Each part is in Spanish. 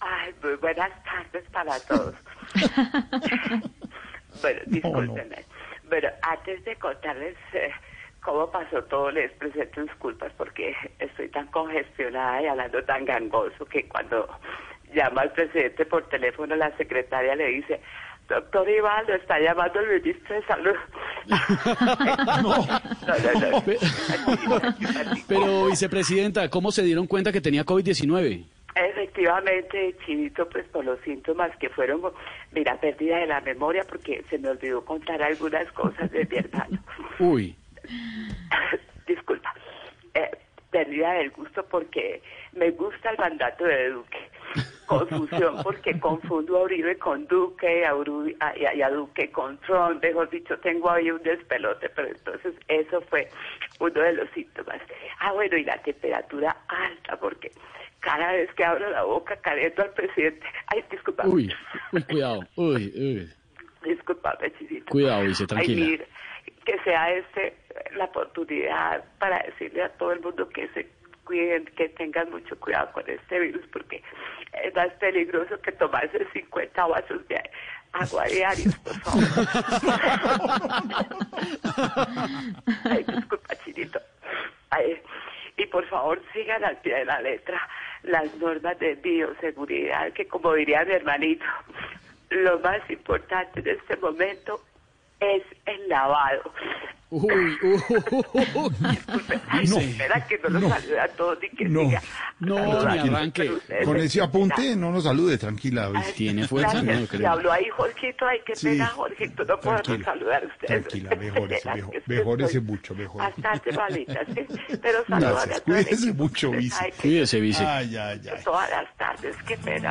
Ay, muy buenas tardes para todos. bueno, discúlpenme. Pero antes de contarles eh, cómo pasó todo, les presento disculpas porque estoy tan congestionada y hablando tan gangoso que cuando llama al presidente por teléfono, la secretaria le dice, doctor Iván, lo está llamando el ministro de Salud. no, no, no. Pero, vicepresidenta, ¿cómo se dieron cuenta que tenía COVID-19? Efectivamente, Chinito, pues por los síntomas que fueron, mira, pérdida de la memoria, porque se me olvidó contar algunas cosas de mi hermano. Uy. Disculpa. Eh, pérdida del gusto porque me gusta el mandato de Duque. Confusión porque confundo a Uribe con Duque a Uribe, a, y, a, y a Duque con Trump. Mejor dicho, tengo ahí un despelote, pero entonces eso fue uno de los síntomas. Ah, bueno, y la temperatura alta porque cada vez que abro la boca caliento al presidente. Ay, disculpa. Uy, uy, cuidado. Uy, uy. Disculpame, Chinito. Cuidado, dice, Ay, tranquila. mira, que sea este la oportunidad para decirle a todo el mundo que se cuiden, que tengan mucho cuidado con este virus, porque es más peligroso que tomarse 50 vasos de agua diarios, por favor. Ay, disculpa, Chinito. Ay, y por favor sigan al pie de la letra las normas de bioseguridad, que como diría mi hermanito, lo más importante en este momento es el lavado. Uy, uy, Disculpe, ay, no, espera que no los salude a todos ni que No, siga. no, ni arranque. Con se ese apunte no nos salude, tranquila. Ay. Tiene fuerza, gracias. no, creo. Y habló ahí Jorgito, ay, qué Sí. pena, Jorgito, no puedo saludar a ustedes. tranquila, mejórese, mejor- mejórese mucho, mejórese. Bastante malita, sí, pero saludar Gracias, cuídese mucho, vice. Ay, Cuídese, vice. Ay, ay, ay. todas las tardes, qué pena,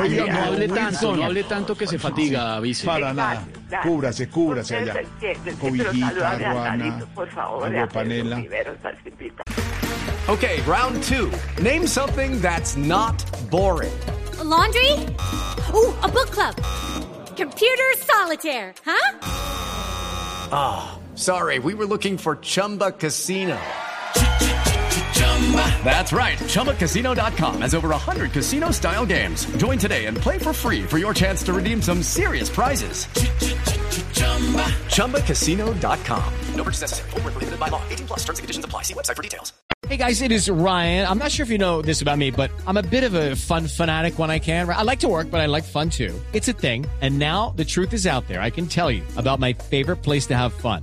Oiga. No hable tanto, no hable tanto que se fatiga, vice. Para nada. Gracias. Cúbrase, cúbrase allá. entienden, sí, pero Cobijita, salúdame a ruana, Narito, por favor, agua panela. Okay, round two. Name something that's not boring. A laundry? Ooh, a book club. Computer solitaire, huh? Ah, sorry, we were looking for Chumba Casino. That's right. ChumbaCasino.com has over 100 casino style games. Join today and play for free for your chance to redeem some serious prizes. ChumbaCasino.com. No purchase necessary. Void where prohibited by law. 18 plus terms and conditions apply. See website for details. Hey guys, it is Ryan. I'm not sure if you know this about me, but I'm a bit of a fun fanatic when I can. I like to work, but I like fun too. It's a thing. And now the truth is out there. I can tell you about my favorite place to have fun.